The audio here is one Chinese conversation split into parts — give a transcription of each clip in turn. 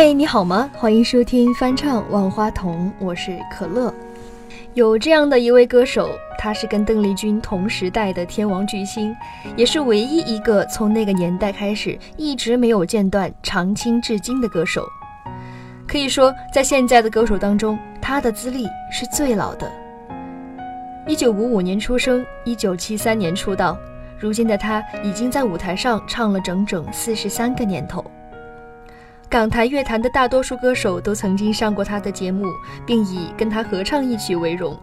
嘿，你好吗？欢迎收听翻唱《万花筒》，我是可乐。有这样的一位歌手，他是跟邓丽君同时代的天王巨星，也是唯一一个从那个年代开始一直没有间断、长青至今的歌手。可以说，在现在的歌手当中，他的资历是最老的。一九五五年出生，一九七三年出道，如今的他已经在舞台上唱了整整四十三个年头。港台乐坛的大多数歌手都曾经上过他的节目，并以跟他合唱一曲为荣。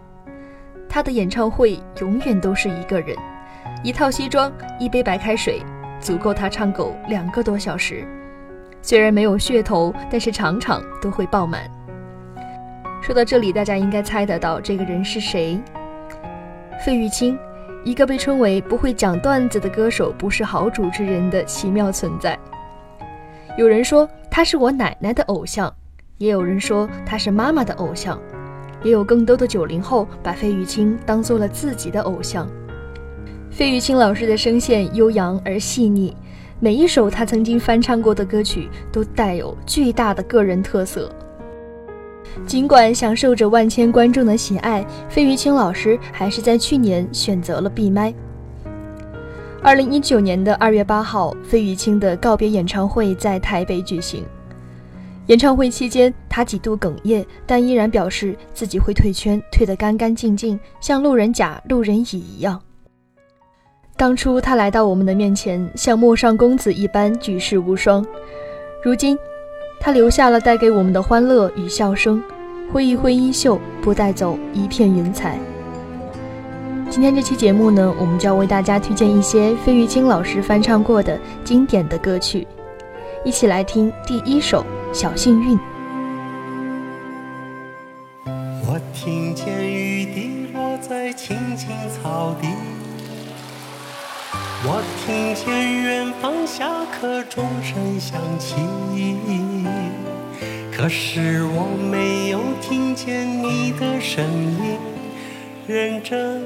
他的演唱会永远都是一个人，一套西装，一杯白开水，足够他唱够两个多小时。虽然没有噱头，但是场场都会爆满。说到这里，大家应该猜得到这个人是谁？费玉清，一个被称为不会讲段子的歌手，不是好主持人的奇妙存在。有人说他是我奶奶的偶像，也有人说他是妈妈的偶像，也有更多的九零后把费玉清当做了自己的偶像。费玉清老师的声线悠扬而细腻，每一首他曾经翻唱过的歌曲都带有巨大的个人特色。尽管享受着万千观众的喜爱，费玉清老师还是在去年选择了闭麦。二零一九年的二月八号，费玉清的告别演唱会在台北举行。演唱会期间，他几度哽咽，但依然表示自己会退圈，退得干干净净，像路人甲、路人乙一样。当初他来到我们的面前，像陌上公子一般举世无双。如今，他留下了带给我们的欢乐与笑声，挥一挥衣袖，不带走一片云彩。今天这期节目呢，我们就要为大家推荐一些费玉清老师翻唱过的经典的歌曲，一起来听第一首《小幸运》。我听见雨滴落在青青草地，我听见远方下课钟声响起，可是我没有听见你的声音，认真。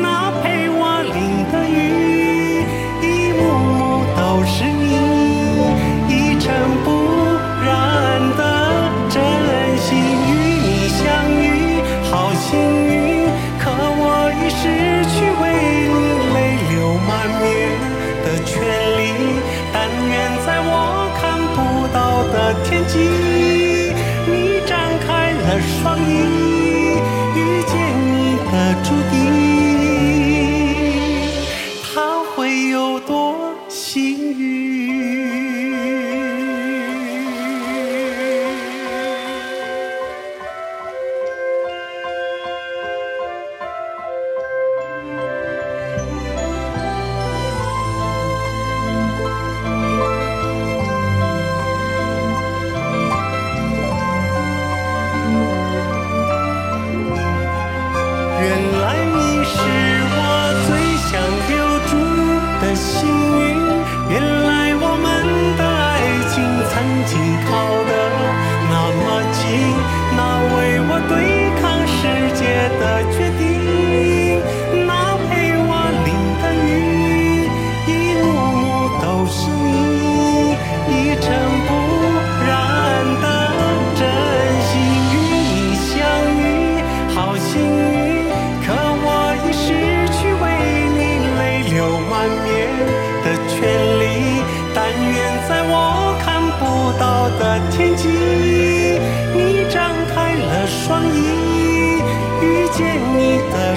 的双翼。惊涛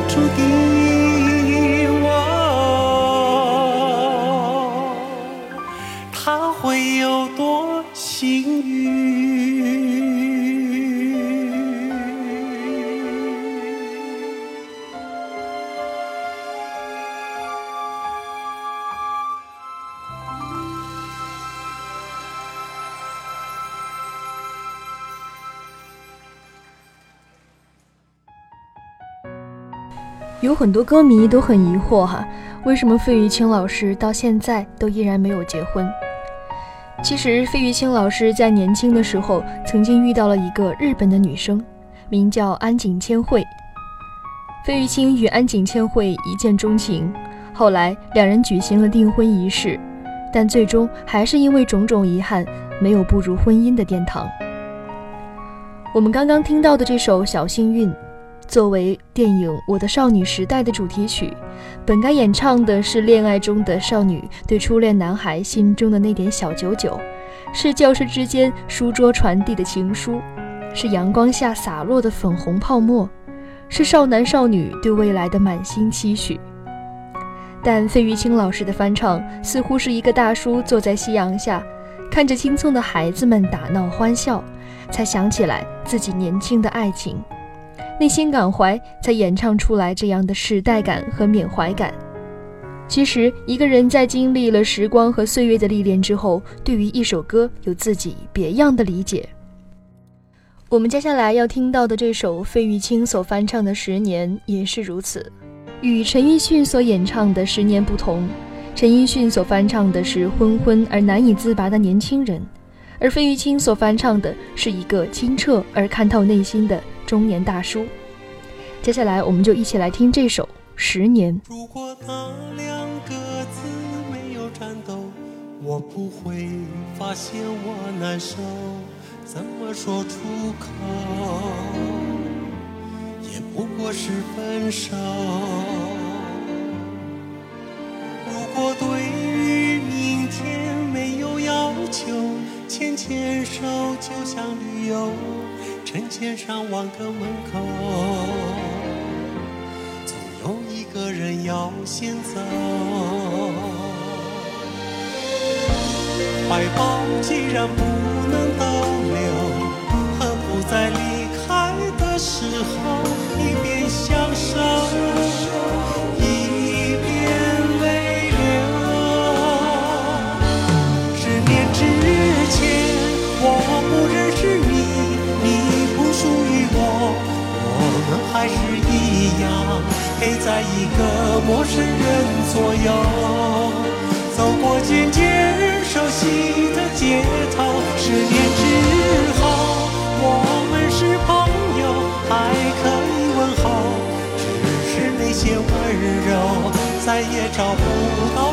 注定，有很多歌迷都很疑惑哈，为什么费玉清老师到现在都依然没有结婚？其实费玉清老师在年轻的时候曾经遇到了一个日本的女生，名叫安井千惠。费玉清与安井千惠一见钟情，后来两人举行了订婚仪式，但最终还是因为种种遗憾，没有步入婚姻的殿堂。我们刚刚听到的这首《小幸运》。作为电影《我的少女时代》的主题曲，本该演唱的是恋爱中的少女对初恋男孩心中的那点小九九，是教室之间书桌传递的情书，是阳光下洒落的粉红泡沫，是少男少女对未来的满心期许。但费玉清老师的翻唱，似乎是一个大叔坐在夕阳下，看着青葱的孩子们打闹欢笑，才想起来自己年轻的爱情。内心感怀，才演唱出来这样的时代感和缅怀感。其实，一个人在经历了时光和岁月的历练之后，对于一首歌有自己别样的理解。我们接下来要听到的这首费玉清所翻唱的《十年》也是如此。与陈奕迅所演唱的《十年》不同，陈奕迅所翻唱的是昏昏而难以自拔的年轻人，而费玉清所翻唱的是一个清澈而看透内心的。中年大叔，接下来我们就一起来听这首《十年》。如果那两个字没有颤抖，我不会发现我难受，怎么说出口，也不过是分手。如果对于明天没有要求，牵牵手就像旅游。成千上万个门口，总有一个人要先走。怀抱既然不还是一样陪在一个陌生人左右，走过渐渐熟悉的街头。十年之后，我们是朋友，还可以问候，只是那些温柔再也找不到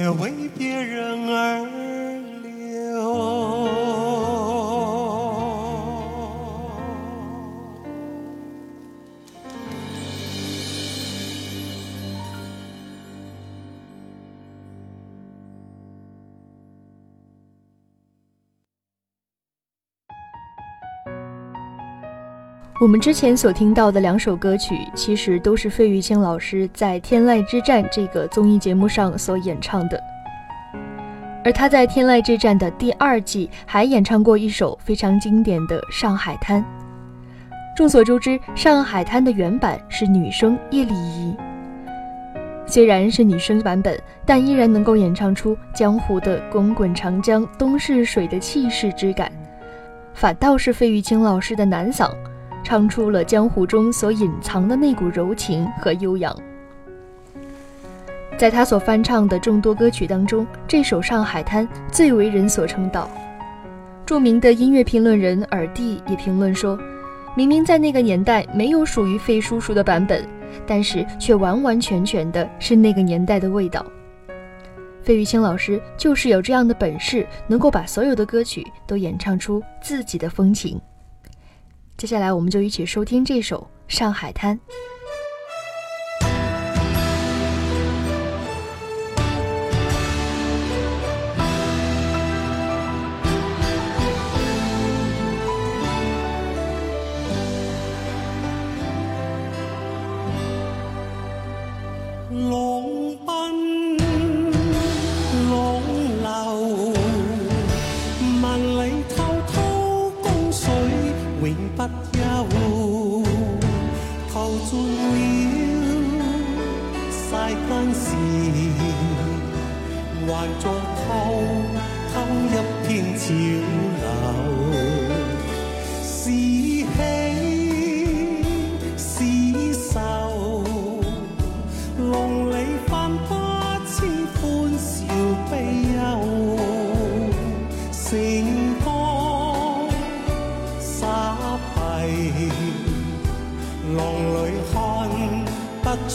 也为别人而我们之前所听到的两首歌曲，其实都是费玉清老师在《天籁之战》这个综艺节目上所演唱的。而他在《天籁之战》的第二季还演唱过一首非常经典的《上海滩》。众所周知，《上海滩》的原版是女生叶丽仪。虽然是女生版本，但依然能够演唱出江湖的滚滚长江东逝水的气势之感，反倒是费玉清老师的男嗓。唱出了江湖中所隐藏的那股柔情和悠扬。在他所翻唱的众多歌曲当中，这首《上海滩》最为人所称道。著名的音乐评论人尔弟也评论说：“明明在那个年代没有属于费叔叔的版本，但是却完完全全的是那个年代的味道。”费玉清老师就是有这样的本事，能够把所有的歌曲都演唱出自己的风情。接下来，我们就一起收听这首《上海滩》。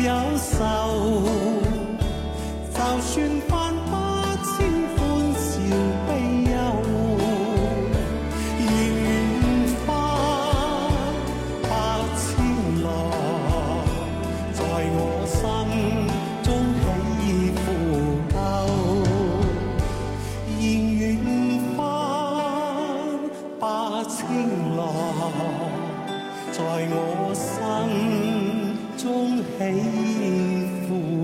e ao sal. 佩服。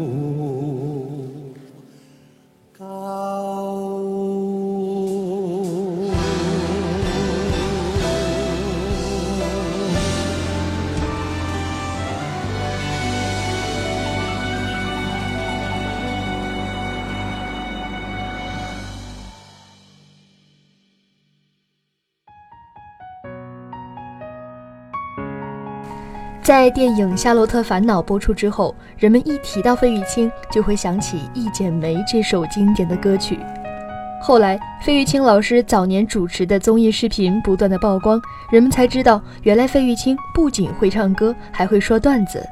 在电影《夏洛特烦恼》播出之后，人们一提到费玉清，就会想起《一剪梅》这首经典的歌曲。后来，费玉清老师早年主持的综艺视频不断的曝光，人们才知道，原来费玉清不仅会唱歌，还会说段子。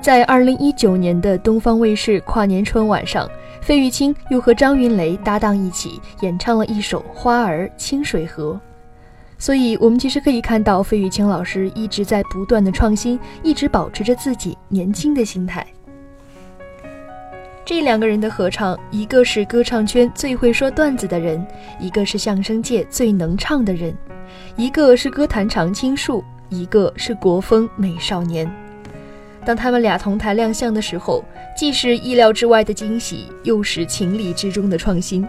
在二零一九年的东方卫视跨年春晚上，费玉清又和张云雷搭档一起演唱了一首《花儿清水河》。所以，我们其实可以看到，费玉清老师一直在不断的创新，一直保持着自己年轻的心态。这两个人的合唱，一个是歌唱圈最会说段子的人，一个是相声界最能唱的人，一个是歌坛常青树，一个是国风美少年。当他们俩同台亮相的时候，既是意料之外的惊喜，又是情理之中的创新。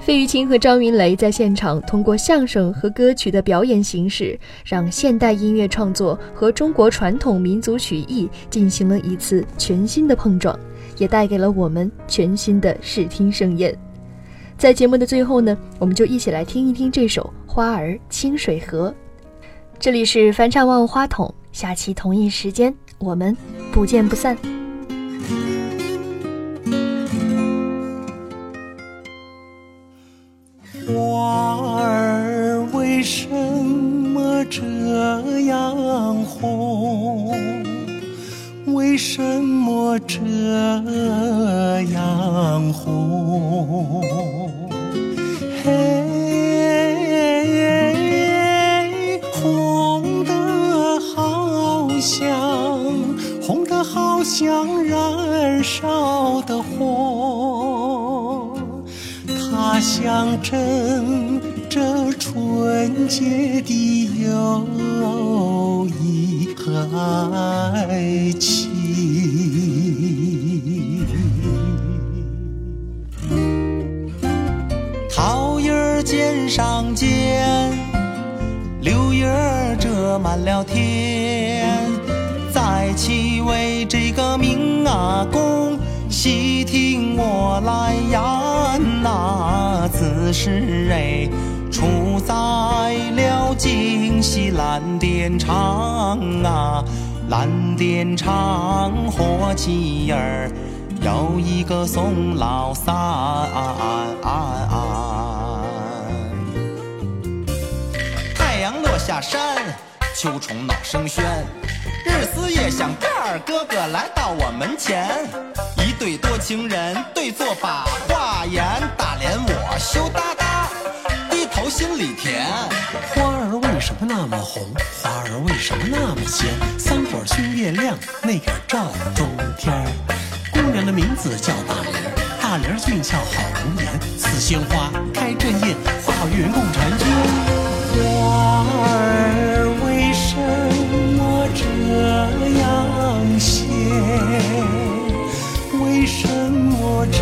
费玉清和张云雷在现场通过相声和歌曲的表演形式，让现代音乐创作和中国传统民族曲艺进行了一次全新的碰撞，也带给了我们全新的视听盛宴。在节目的最后呢，我们就一起来听一听这首《花儿清水河》。这里是翻唱万花筒，下期同一时间我们不见不散。这样红？为什么这样红？嘿，红的好像，红的好像燃烧的火。它象征着纯洁的友谊和爱情。桃叶儿尖上尖，柳叶儿遮满了天，在其为这个明阿公。细听我来言呐，此事哎，出在了京西蓝靛厂啊，蓝靛厂火器儿有一个宋老三。太阳落下山，秋虫闹声喧，日思夜想，二哥哥来到我门前。一对多情人对坐把话言，大脸我羞答桃，心里甜。花儿为什么那么红？花儿为什么那么鲜？三会儿熏月亮，那个照中天。姑娘的名字叫大莲，大莲俊俏好容颜。似鲜花开正艳，花好月圆共婵娟。花儿为什么这样鲜？为什么这